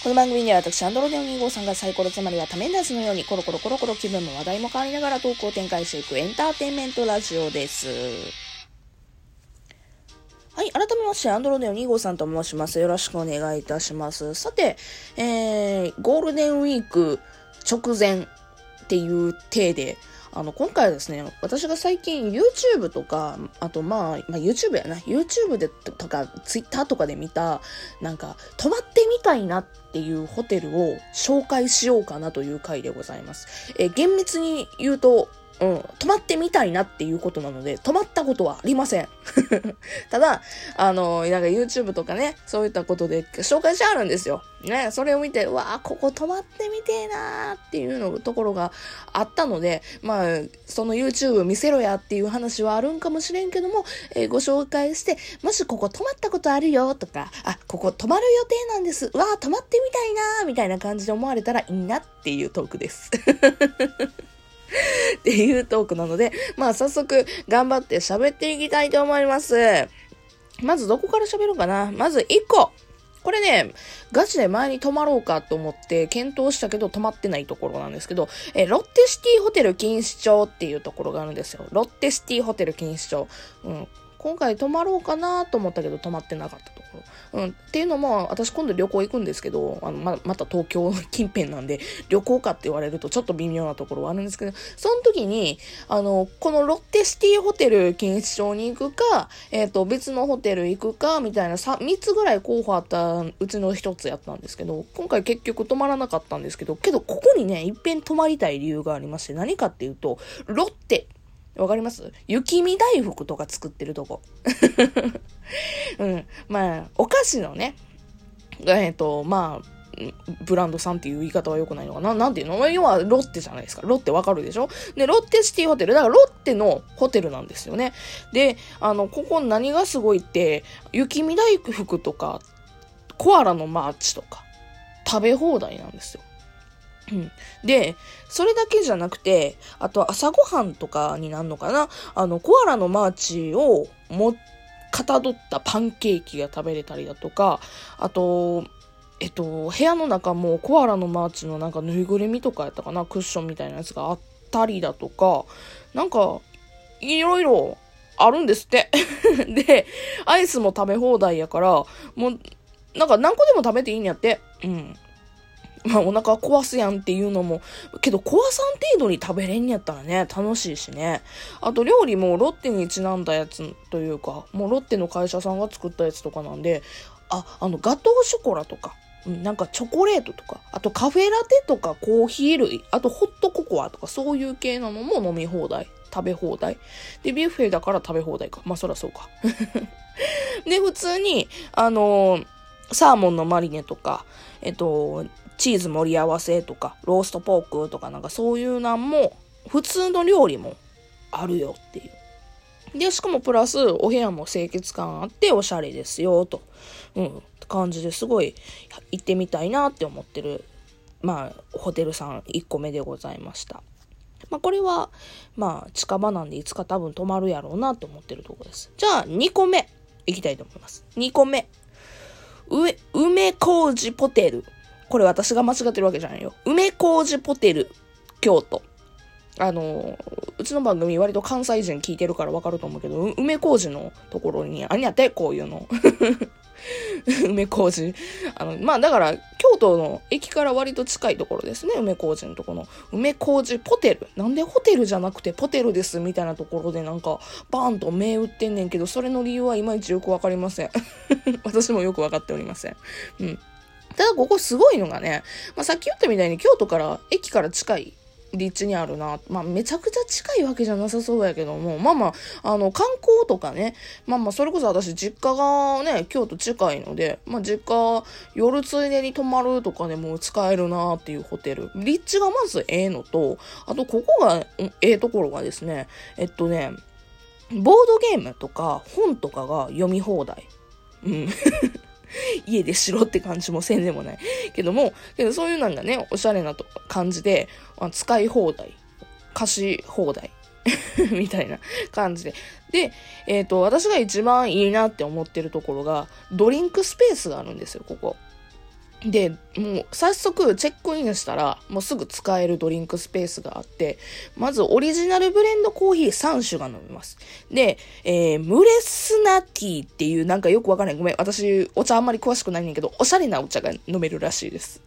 この番組では私、アンドロデオ2号さんがサイコロつまりはタメンダーズのようにコロコロコロコロ気分も話題も変わりながらトークを展開していくエンターテインメントラジオです。はい、改めまして、アンドロデオ2号さんと申します。よろしくお願いいたします。さて、えー、ゴールデンウィーク直前っていう体で、あの、今回はですね、私が最近 YouTube とか、あとまあ、まあ、YouTube やな、YouTube でとか Twitter とかで見た、なんか、泊まってみたいなっていうホテルを紹介しようかなという回でございます。えー厳密に言うと、うん、泊まってみたいなっていうことなので、泊まったことはありません。ただ、あの、なんか YouTube とかね、そういったことで紹介してあるんですよ。ね、それを見て、うわあここ泊まってみてえなーっていうのところがあったので、まあ、その YouTube 見せろやっていう話はあるんかもしれんけども、えーご紹介して、もしここ泊まったことあるよとか、あ、ここ泊まる予定なんです。うわあ泊まってみたいなーみたいな感じで思われたらいいなっていうトークです。っていうトークなので、まあ早速頑張って喋っていきたいと思います。まずどこから喋ろうかな。まず1個。これね、ガチで前に泊まろうかと思って検討したけど泊まってないところなんですけど、えロッテシティホテル錦糸町っていうところがあるんですよ。ロッテシティホテル錦糸町。うん。今回泊まろうかなと思ったけど泊まってなかった。うん。っていうのも、私今度旅行行くんですけど、あの、ま、また東京 近辺なんで、旅行かって言われるとちょっと微妙なところはあるんですけど、その時に、あの、このロッテシティホテル錦糸町に行くか、えっ、と、別のホテル行くか、みたいなさ3つぐらい候補あったうちの1つやったんですけど、今回結局泊まらなかったんですけど、けどここにね、いっぺん泊まりたい理由がありまして、何かっていうと、ロッテ、わかります？雪見大福とか作ってるとこ。うん。まあ、お菓子のね、えっ、と、まあ、ブランドさんっていう言い方は良くないのかな？なんていうの？要はロッテじゃないですか。ロッテわかるでしょ？で、ロッテシティホテル。だからロッテのホテルなんですよね。で、あの、ここ何がすごいって、雪見大福とか、コアラのマーチとか、食べ放題なんですよ。うん。で、それだけじゃなくて、あと朝ごはんとかになるのかな？あの、コアラのマーチをも、かたどったパンケーキが食べれたりだとか、あと、えっと、部屋の中もコアラのマーチのなんかぬいぐるみとかやったかな？クッションみたいなやつがあったりだとか、なんか、いろいろあるんですって。で、アイスも食べ放題やから、もう、なんか何個でも食べていいんやって。うん。まあお腹壊すやんっていうのも、けど壊さん程度に食べれんやったらね、楽しいしね。あと料理もロッテにちなんだやつというか、もうロッテの会社さんが作ったやつとかなんで、あ、あのガトーショコラとか、うんなんかチョコレートとか、あとカフェラテとかコーヒー類、あとホットココアとかそういう系なのも飲み放題。食べ放題。で、ビュッフェだから食べ放題か。まあそらそうか。で、普通に、あのーサーモンのマリネとか、えっと、チーズ盛り合わせとか、ローストポークとかなんかそういうなんも、普通の料理もあるよっていう。で、しかもプラス、お部屋も清潔感あっておしゃれですよ、と。うん、感じですごい行ってみたいなって思ってる、まあ、ホテルさん1個目でございました。まあ、これは、まあ、近場なんでいつか多分泊まるやろうなと思ってるとこです。じゃあ、2個目、行きたいと思います。2個目。上、梅小路ポテル。これ私が間違ってるわけじゃないよ。梅小路ポテル、京都。あの、うちの番組割と関西人聞いてるからわかると思うけど、梅小路のところにあんやって、こういうの。梅小路。あの、まあだから、京都の駅から割と近いところですね、梅小路のところの。梅小路ポテル。なんでホテルじゃなくてポテルですみたいなところでなんか、バーンと銘打ってんねんけど、それの理由はいまいちよくわかりません。私もよくわかっておりません。うん。ただここすごいのがね、まあ、さっき言ったみたいに京都から、駅から近い立地にあるな。まあ、めちゃくちゃ近いわけじゃなさそうやけども、まあまあ、あの、観光とかね、まあまあ、それこそ私実家がね、京都近いので、まあ実家、夜ついでに泊まるとかでも使えるなっていうホテル。立地がまずええのと、あとここがええところがですね、えっとね、ボードゲームとか本とかが読み放題。うん。家でしろって感じもせんでもない。けども、けどそういうなんがね、おしゃれなと感じで、あ使い放題、貸し放題、みたいな感じで。で、えっ、と、私が一番いいなって思ってるところが、ドリンクスペースがあるんですよ、ここ。で、もう早速チェックインしたら、もうすぐ使えるドリンクスペースがあって、まずオリジナルブレンドコーヒー3種が飲めます。で、えー、ムレスナティーっていうなんかよくわかんない。ごめん、私お茶あんまり詳しくないんだけど、おしゃれなお茶が飲めるらしいです。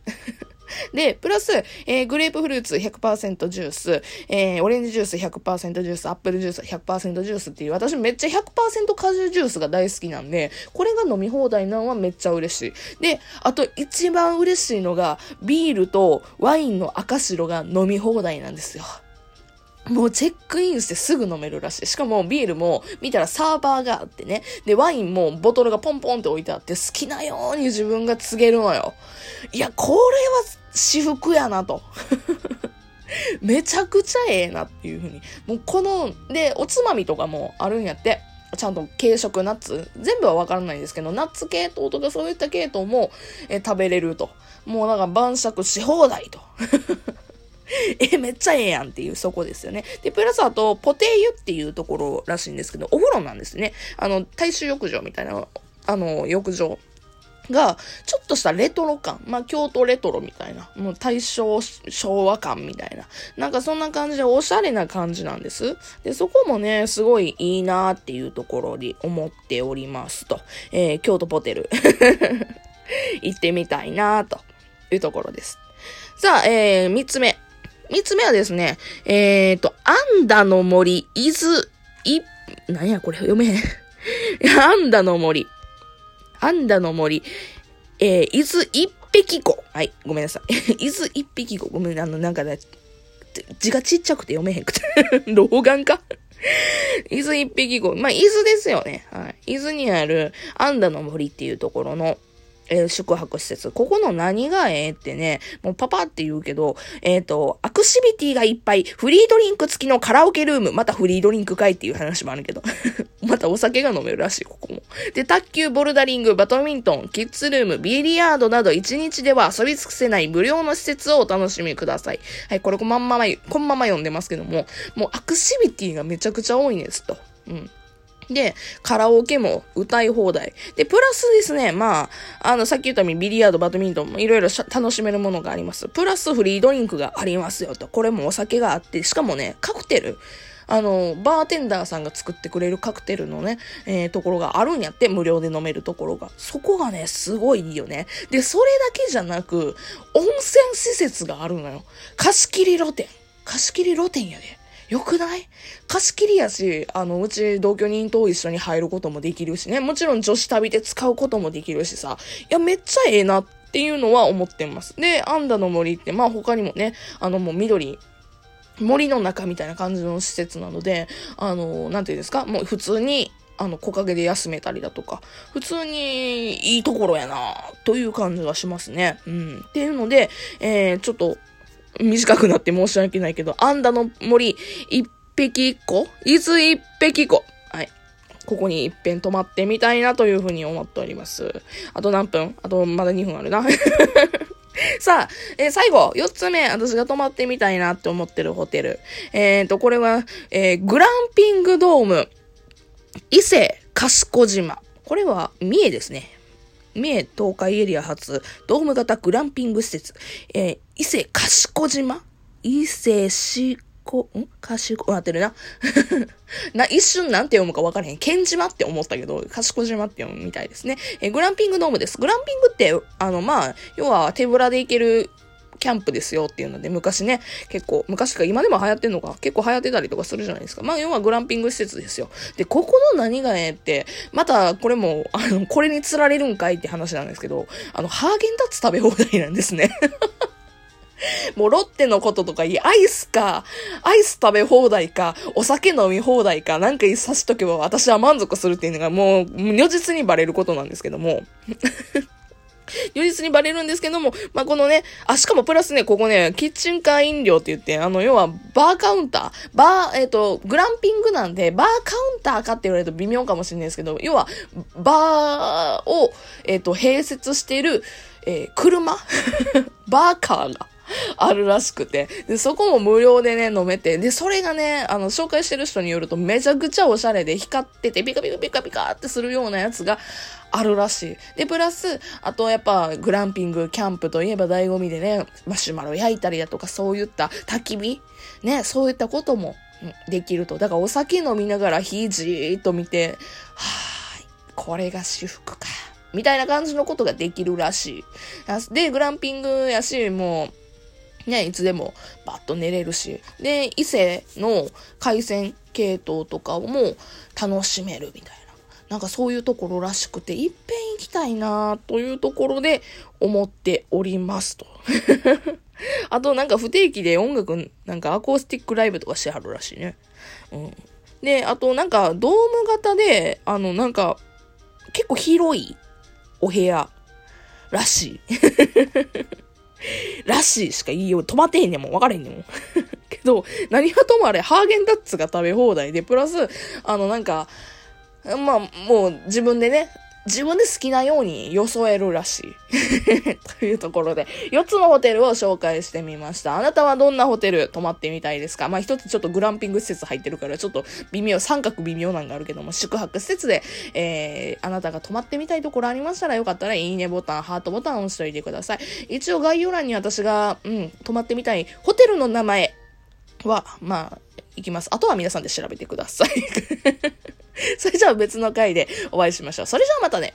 で、プラス、えー、グレープフルーツ100%ジュース、えー、オレンジジュース100%ジュース、アップルジュース100%ジュースっていう、私めっちゃ100%果汁ジュースが大好きなんで、これが飲み放題なのはめっちゃ嬉しい。で、あと一番嬉しいのが、ビールとワインの赤白が飲み放題なんですよ。もうチェックインしてすぐ飲めるらしい。しかもビールも見たらサーバーがあってね。で、ワインもボトルがポンポンって置いてあって好きなように自分が告げるのよ。いや、これは私服やなと。めちゃくちゃええなっていうふうに。もうこの、で、おつまみとかもあるんやって。ちゃんと軽食、ナッツ、全部はわからないんですけど、ナッツ系統とかそういった系統もえ食べれると。もうなんか晩酌し放題と。え、めっちゃええやんっていうそこですよね。で、プラスあと、ポテ湯っていうところらしいんですけど、お風呂なんですね。あの、大衆浴場みたいな、あの、浴場が、ちょっとしたレトロ感。まあ、京都レトロみたいな。もう大正昭和感みたいな。なんかそんな感じでおしゃれな感じなんです。で、そこもね、すごいいいなっていうところに思っておりますと。えー、京都ポテル。行ってみたいなというところです。さあ、えー、三つ目。三つ目はですね、えーと、アンダの森、伊豆、い、なんやこれ読めへん。アンダの森。アンダの森、えー、伊豆一匹子。はい、ごめんなさい。伊豆一匹子。ごめん、あの、なんかね、字がちっちゃくて読めへんくて。老眼か 伊豆一匹子。まあ、伊豆ですよね。はい。伊豆にある、アンダの森っていうところの、えー、宿泊施設。ここの何がええってね、もうパパって言うけど、えっ、ー、と、アクシビティがいっぱい、フリードリンク付きのカラオケルーム、またフリードリンクかいっていう話もあるけど。またお酒が飲めるらしい、ここも。で、卓球、ボルダリング、バドミントン、キッズルーム、ビリヤードなど1日では遊び尽くせない無料の施設をお楽しみください。はい、これこまんまま、こんまま読んでますけども、もうアクシビティがめちゃくちゃ多いんですと。うん。で、カラオケも歌い放題。で、プラスですね、まあ、あの、さっき言ったようにビリヤード、バドミントンもいろいろ楽しめるものがあります。プラスフリードリンクがありますよと。これもお酒があって、しかもね、カクテル。あの、バーテンダーさんが作ってくれるカクテルのね、えー、ところがあるんやって、無料で飲めるところが。そこがね、すごいいいよね。で、それだけじゃなく、温泉施設があるのよ。貸し切り露店。貸し切り露店やで。よくない？貸し切りやし、あの、うち同居人と一緒に入ることもできるしね。もちろん女子旅で使うこともできるしさ。いや、めっちゃええなっていうのは思ってます。で、アンダの森って、まあ他にもね、あのもう緑、森の中みたいな感じの施設なので、あの、なんていうんですか、もう普通に、あの、木陰で休めたりだとか、普通にいいところやなという感じがしますね。うん。っていうので、えー、ちょっと、短くなって申し訳ないけど、アンダの森一匹一個伊豆一匹子。はい。ここに一遍泊まってみたいなというふうに思っております。あと何分？あとまだ2分あるな。さあ、えー、最後、4つ目、私が泊まってみたいなって思ってるホテル。えっ、ー、と、これは、えー、グランピングドーム、伊勢賢島。これは、三重ですね。三重東海エリア発、ドーム型グランピング施設、えー、伊勢賢島？伊勢しこ、ん？賢、なってるな。な、一瞬なんて読むか分からへん。剣島って思ったけど、賢島って読むみたいですね。えー、グランピングドームです。グランピングって、あの、まあ、要は手ぶらで行けるキャンプですよっていうので、昔ね、結構、昔か今でも流行ってんのか、結構流行ってたりとかするじゃないですか。まあ、要はグランピング施設ですよ。で、ここの何がええって、また、これも、あの、これに釣られるんかいって話なんですけど、あの、ハーゲンダッツ食べ放題なんですね。もうロッテのこととかいい、アイスか、アイス食べ放題か、お酒飲み放題か、なんかさしとけば私は満足するっていうのがもう、如実にバレることなんですけども。如実にバレるんですけども、まあ、このね、あ、しかもプラスね、ここね、キッチンカー飲料って言って、あの、要は、バーカウンター、バー、えっ、ー、と、グランピングなんで、バーカウンターかって言われると微妙かもしれないですけど、要は、バーを、えっ、ー、と、併設している、えー、車？バーカーが、あるらしくて。で、そこも無料でね、飲めて。で、それがね、あの、紹介してる人によるとめちゃくちゃおしゃれで光ってて、ピカピカピカピカってするようなやつがあるらしい。で、プラス、あとやっぱグランピング、キャンプといえば醍醐味でね、マシュマロ焼いたりだとか、そういった焚き火ね、そういったこともできると。だからお酒飲みながら火じーっと見て、はーい、これが私服か。みたいな感じのことができるらしい。で、グランピングやし、もう、ね、いつでもバッと寝れるし。で、伊勢の海鮮系統とかも楽しめるみたいな。なんかそういうところらしくて、いっぺん行きたいなというところで思っておりますと。あとなんか不定期で音楽、なんかアコースティックライブとかしてはるらしいね。うん。で、あとなんかドーム型で、あのなんか結構広いお部屋らしい。らししか言いよう。止まってへんねんもん。わかれへんねんもん。けど、何はともあれ、ハーゲンダッツが食べ放題で、プラス、あの、なんか、まあ、もう自分でね、自分で好きなように装えるらしい。というところで、4つのホテルを紹介してみました。あなたはどんなホテル泊まってみたいですか？まあ一つちょっとグランピング施設入ってるから、ちょっと微妙、三角微妙なんがあるけども、宿泊施設で、えー、あなたが泊まってみたいところありましたらよかったら、いいねボタン、ハートボタンを押しておいてください。一応概要欄に私が、うん、泊まってみたいホテルの名前は、まあ、いきます。あとは皆さんで調べてください。それじゃあ別の回でお会いしましょう。それじゃあまたね。